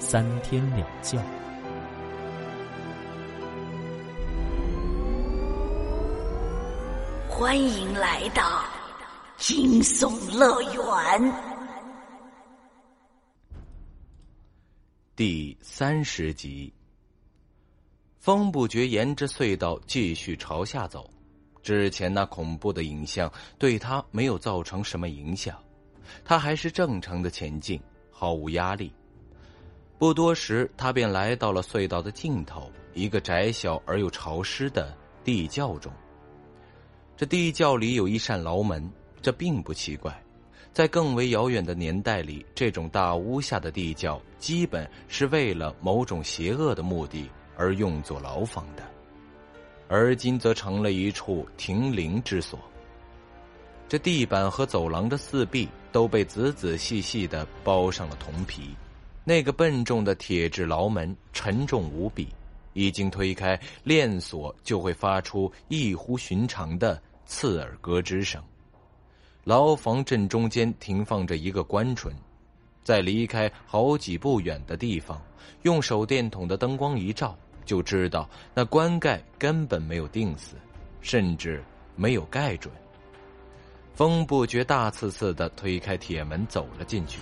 三天两觉。欢迎来到惊悚乐园第三十集。风不觉沿着隧道继续朝下走。之前那恐怖的影像对他没有造成什么影响，他还是正常的前进，毫无压力。不多时，他便来到了隧道的尽头，一个窄小而又潮湿的地窖中。这地窖里有一扇牢门，这并不奇怪，在更为遥远的年代里，这种大屋下的地窖基本是为了某种邪恶的目的而用作牢房的。而今则成了一处停灵之所。这地板和走廊的四壁都被仔仔细细的包上了铜皮，那个笨重的铁质牢门沉重无比，一经推开，链锁就会发出异乎寻常的刺耳咯吱声。牢房正中间停放着一个棺椁，在离开好几步远的地方，用手电筒的灯光一照。就知道那棺盖根本没有钉死，甚至没有盖准。风不觉大刺刺的推开铁门走了进去，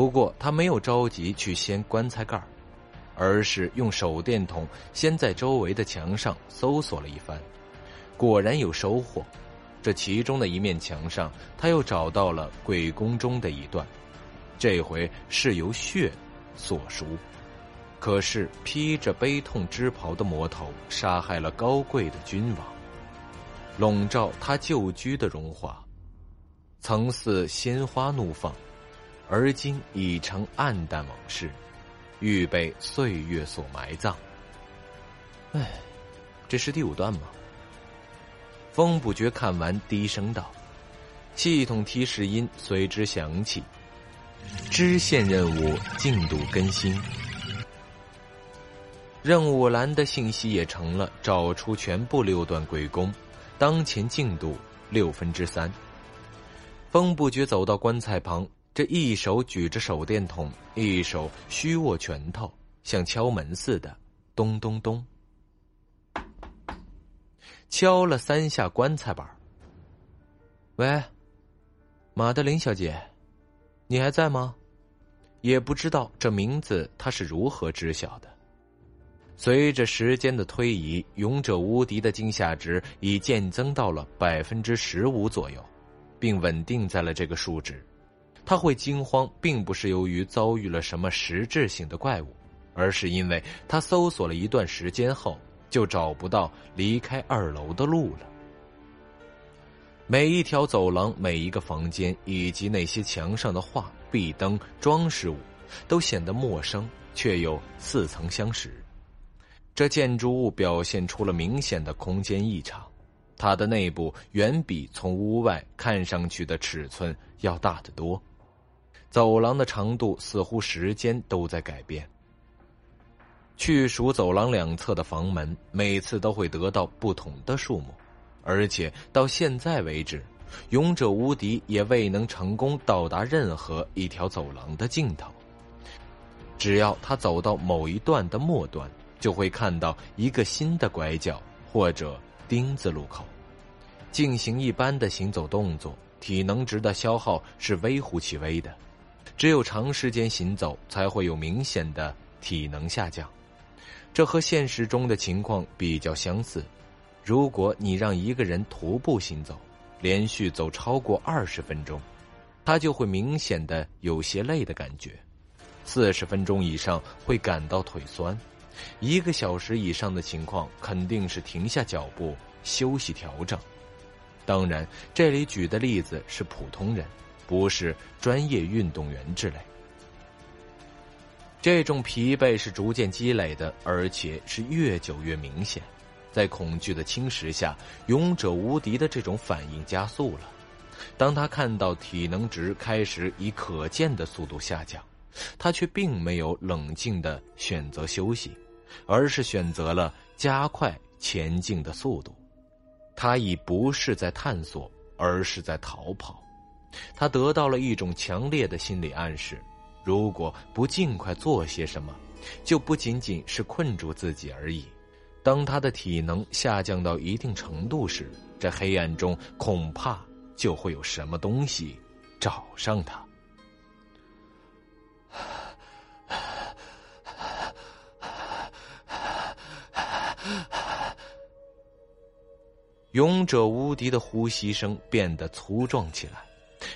不过他没有着急去掀棺材盖而是用手电筒先在周围的墙上搜索了一番，果然有收获。这其中的一面墙上，他又找到了鬼宫中的一段，这回是由血所书。可是披着悲痛之袍的魔头杀害了高贵的君王，笼罩他旧居的荣华，曾似鲜花怒放，而今已成暗淡往事，欲被岁月所埋葬。唉，这是第五段吗？风不觉看完，低声道：“系统提示音随之响起，支线任务进度更新。”任务栏的信息也成了找出全部六段鬼宫，当前进度六分之三。风不觉走到棺材旁，这一手举着手电筒，一手虚握拳头，像敲门似的，咚咚咚，敲了三下棺材板。喂，马德琳小姐，你还在吗？也不知道这名字他是如何知晓的。随着时间的推移，勇者无敌的惊吓值已渐增到了百分之十五左右，并稳定在了这个数值。他会惊慌，并不是由于遭遇了什么实质性的怪物，而是因为他搜索了一段时间后，就找不到离开二楼的路了。每一条走廊、每一个房间，以及那些墙上的画、壁灯、装饰物，都显得陌生，却又似曾相识。这建筑物表现出了明显的空间异常，它的内部远比从屋外看上去的尺寸要大得多。走廊的长度似乎时间都在改变。去数走廊两侧的房门，每次都会得到不同的数目，而且到现在为止，勇者无敌也未能成功到达任何一条走廊的尽头。只要他走到某一段的末端。就会看到一个新的拐角或者丁字路口，进行一般的行走动作，体能值的消耗是微乎其微的，只有长时间行走才会有明显的体能下降。这和现实中的情况比较相似。如果你让一个人徒步行走，连续走超过二十分钟，他就会明显的有些累的感觉，四十分钟以上会感到腿酸。一个小时以上的情况，肯定是停下脚步休息调整。当然，这里举的例子是普通人，不是专业运动员之类。这种疲惫是逐渐积累的，而且是越久越明显。在恐惧的侵蚀下，勇者无敌的这种反应加速了。当他看到体能值开始以可见的速度下降，他却并没有冷静的选择休息，而是选择了加快前进的速度。他已不是在探索，而是在逃跑。他得到了一种强烈的心理暗示：如果不尽快做些什么，就不仅仅是困住自己而已。当他的体能下降到一定程度时，这黑暗中恐怕就会有什么东西找上他。勇者无敌的呼吸声变得粗壮起来。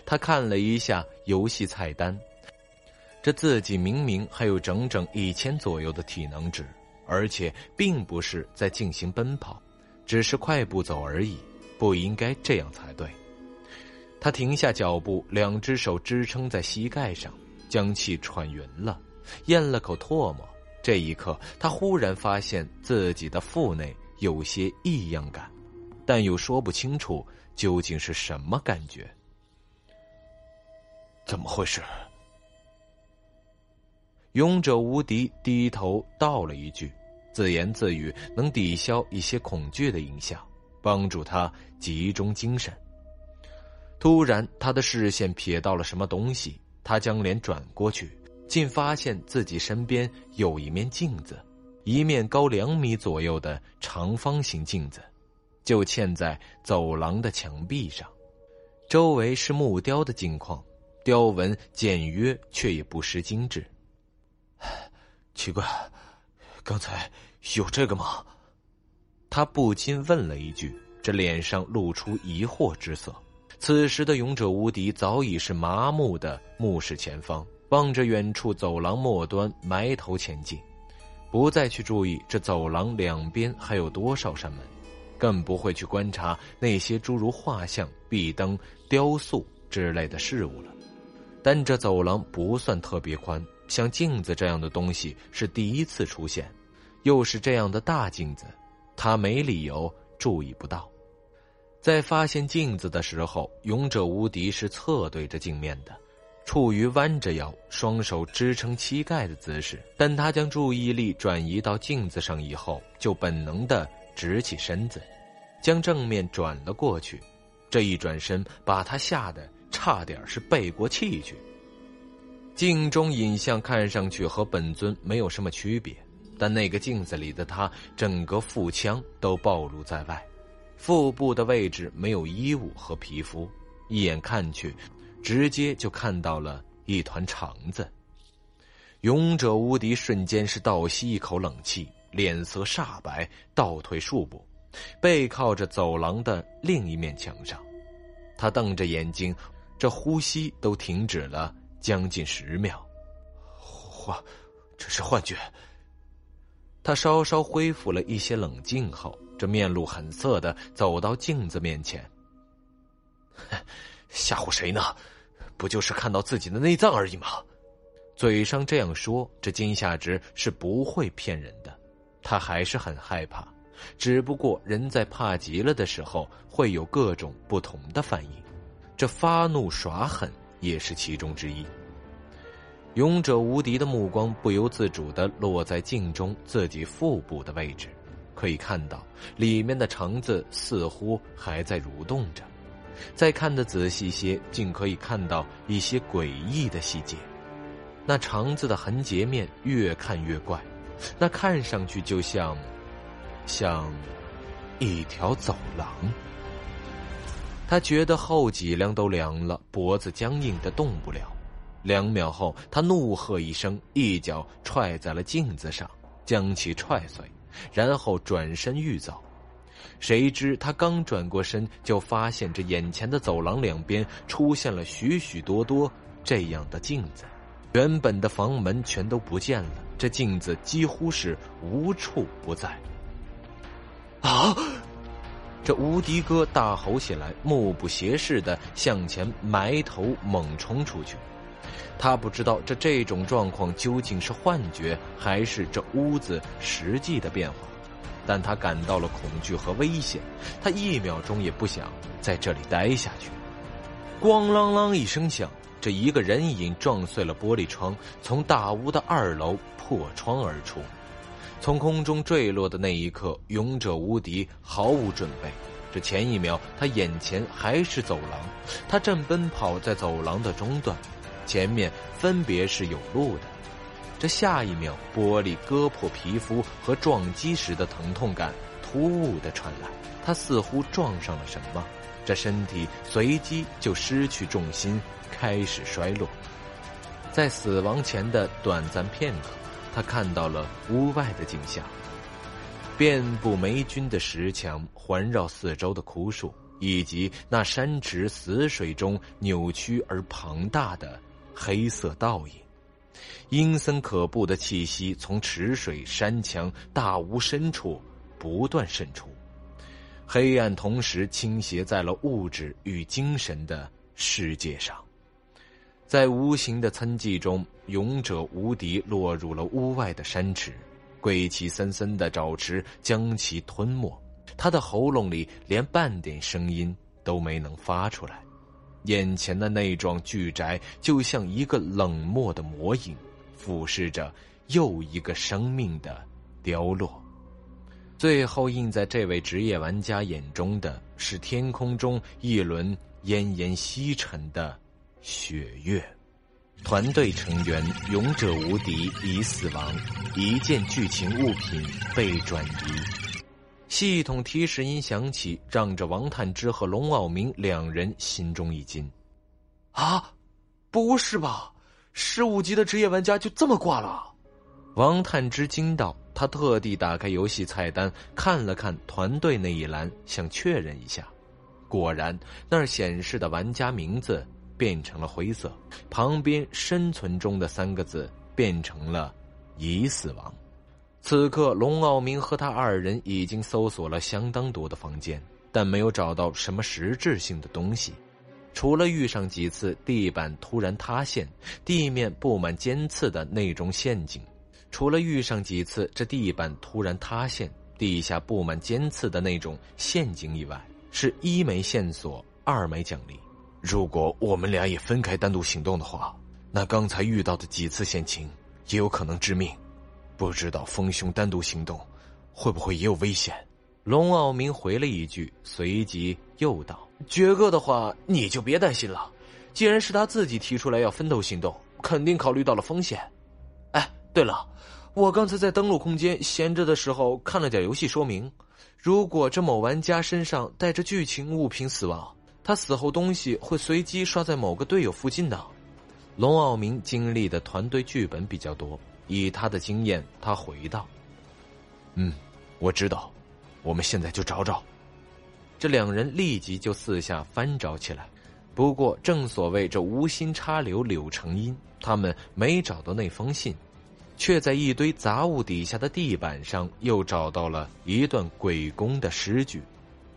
他看了一下游戏菜单，这自己明明还有整整一千左右的体能值。而且并不是在进行奔跑，只是快步走而已，不应该这样才对。他停下脚步，两只手支撑在膝盖上，将气喘匀了，咽了口唾沫。这一刻，他忽然发现自己的腹内有些异样感，但又说不清楚究竟是什么感觉。怎么回事？勇者无敌低头道了一句，自言自语，能抵消一些恐惧的影响，帮助他集中精神。突然，他的视线瞥到了什么东西，他将脸转过去，竟发现自己身边有一面镜子，一面高两米左右的长方形镜子，就嵌在走廊的墙壁上，周围是木雕的镜框，雕纹简约却也不失精致。奇怪，刚才有这个吗？他不禁问了一句，这脸上露出疑惑之色。此时的勇者无敌早已是麻木的目视前方，望着远处走廊末端，埋头前进，不再去注意这走廊两边还有多少扇门，更不会去观察那些诸如画像、壁灯、雕塑之类的事物了。但这走廊不算特别宽。像镜子这样的东西是第一次出现，又是这样的大镜子，他没理由注意不到。在发现镜子的时候，勇者无敌是侧对着镜面的，处于弯着腰、双手支撑膝盖的姿势。但他将注意力转移到镜子上以后，就本能的直起身子，将正面转了过去。这一转身，把他吓得差点是背过气去。镜中影像看上去和本尊没有什么区别，但那个镜子里的他，整个腹腔都暴露在外，腹部的位置没有衣物和皮肤，一眼看去，直接就看到了一团肠子。勇者无敌瞬间是倒吸一口冷气，脸色煞白，倒退数步，背靠着走廊的另一面墙上，他瞪着眼睛，这呼吸都停止了。将近十秒，幻，这是幻觉。他稍稍恢复了一些冷静后，这面露狠色的走到镜子面前。吓唬谁呢？不就是看到自己的内脏而已吗？嘴上这样说，这金夏直是不会骗人的。他还是很害怕，只不过人在怕极了的时候，会有各种不同的反应。这发怒耍狠。也是其中之一。勇者无敌的目光不由自主的落在镜中自己腹部的位置，可以看到里面的肠子似乎还在蠕动着。再看得仔细些，竟可以看到一些诡异的细节。那肠子的横截面越看越怪，那看上去就像，像一条走廊。他觉得后脊梁都凉了，脖子僵硬的动不了。两秒后，他怒喝一声，一脚踹在了镜子上，将其踹碎，然后转身欲走。谁知他刚转过身，就发现这眼前的走廊两边出现了许许多多这样的镜子，原本的房门全都不见了，这镜子几乎是无处不在。啊！这无敌哥大吼起来，目不斜视的向前埋头猛冲出去，他不知道这这种状况究竟是幻觉，还是这屋子实际的变化，但他感到了恐惧和危险。他一秒钟也不想在这里待下去。咣啷啷一声响，这一个人影撞碎了玻璃窗，从大屋的二楼破窗而出。从空中坠落的那一刻，勇者无敌毫无准备。这前一秒，他眼前还是走廊，他正奔跑在走廊的中段，前面分别是有路的。这下一秒，玻璃割破皮肤和撞击时的疼痛感突兀的传来，他似乎撞上了什么，这身体随即就失去重心，开始衰落。在死亡前的短暂片刻。他看到了屋外的景象：遍布霉菌的石墙，环绕四周的枯树，以及那山池死水中扭曲而庞大的黑色倒影。阴森可怖的气息从池水、山墙、大屋深处不断渗出，黑暗同时倾斜在了物质与精神的世界上。在无形的参寂中，勇者无敌落入了屋外的山池，鬼气森森的沼池将其吞没。他的喉咙里连半点声音都没能发出来。眼前的那幢巨宅就像一个冷漠的魔影，俯视着又一个生命的凋落。最后映在这位职业玩家眼中的是天空中一轮奄奄息沉的。雪月，团队成员勇者无敌已死亡，一件剧情物品被转移。系统提示音响起，让着王探之和龙傲明两人心中一惊。啊，不是吧？十五级的职业玩家就这么挂了？王探之惊道。他特地打开游戏菜单，看了看团队那一栏，想确认一下。果然，那儿显示的玩家名字。变成了灰色，旁边“生存中”的三个字变成了“已死亡”。此刻，龙傲明和他二人已经搜索了相当多的房间，但没有找到什么实质性的东西，除了遇上几次地板突然塌陷、地面布满尖刺的那种陷阱；除了遇上几次这地板突然塌陷、地下布满尖刺的那种陷阱以外，是一枚线索，二枚奖励。如果我们俩也分开单独行动的话，那刚才遇到的几次险情也有可能致命。不知道风兄单独行动会不会也有危险？龙傲明回了一句，随即又道：“爵哥的话你就别担心了，既然是他自己提出来要分头行动，肯定考虑到了风险。哎，对了，我刚才在登录空间闲着的时候看了点游戏说明，如果这某玩家身上带着剧情物品死亡。”他死后东西会随机刷在某个队友附近的。龙傲明经历的团队剧本比较多，以他的经验，他回道：“嗯，我知道，我们现在就找找。”这两人立即就四下翻找起来。不过，正所谓这无心插柳柳成荫，他们没找到那封信，却在一堆杂物底下的地板上又找到了一段鬼工的诗句。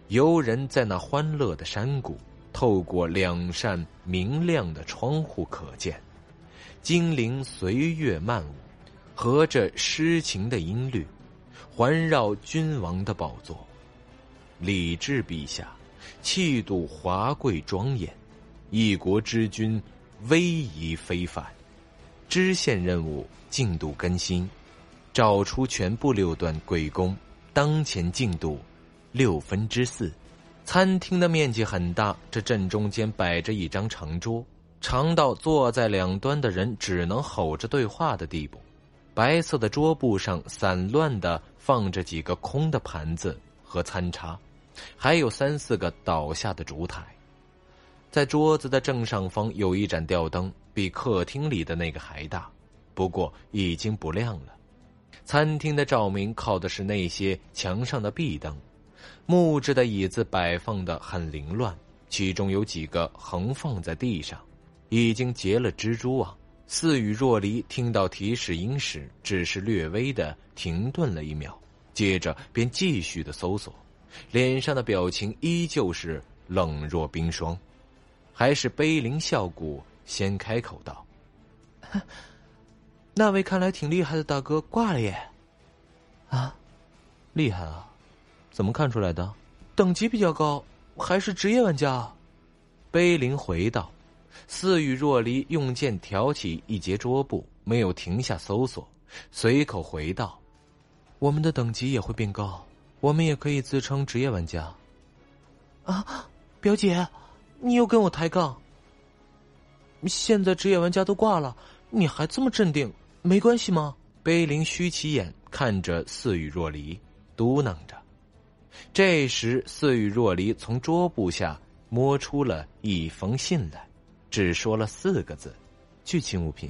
游人在那欢乐的山谷，透过两扇明亮的窗户可见，精灵随月漫舞，和着诗情的音律，环绕君王的宝座。李治陛下，气度华贵庄严，一国之君，威仪非凡。支线任务进度更新，找出全部六段鬼宫，当前进度。六分之四，餐厅的面积很大，这正中间摆着一张长桌，长到坐在两端的人只能吼着对话的地步。白色的桌布上散乱的放着几个空的盘子和餐叉，还有三四个倒下的烛台。在桌子的正上方有一盏吊灯，比客厅里的那个还大，不过已经不亮了。餐厅的照明靠的是那些墙上的壁灯。木质的椅子摆放的很凌乱，其中有几个横放在地上，已经结了蜘蛛网。似雨若离听到提示音时，只是略微的停顿了一秒，接着便继续的搜索，脸上的表情依旧是冷若冰霜。还是碑林笑谷先开口道：“那位看来挺厉害的大哥挂了耶。啊，厉害啊？怎么看出来的？等级比较高，还是职业玩家？碑林回道。似雨若离用剑挑起一截桌布，没有停下搜索，随口回道：“我们的等级也会变高，我们也可以自称职业玩家。”啊，表姐，你又跟我抬杠？现在职业玩家都挂了，你还这么镇定，没关系吗？碑林虚起眼看着似雨若离，嘟囔着。这时，似雨若离从桌布下摸出了一封信来。只说了四个字：“剧情物品。”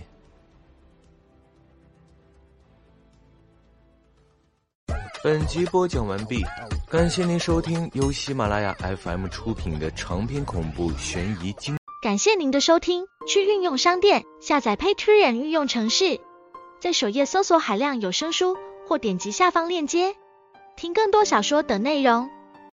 本集播讲完毕，感谢您收听由喜马拉雅 FM 出品的长篇恐怖悬疑惊。感谢您的收听，去运用商店下载 Patreon 运用城市，在首页搜索海量有声书，或点击下方链接听更多小说等内容。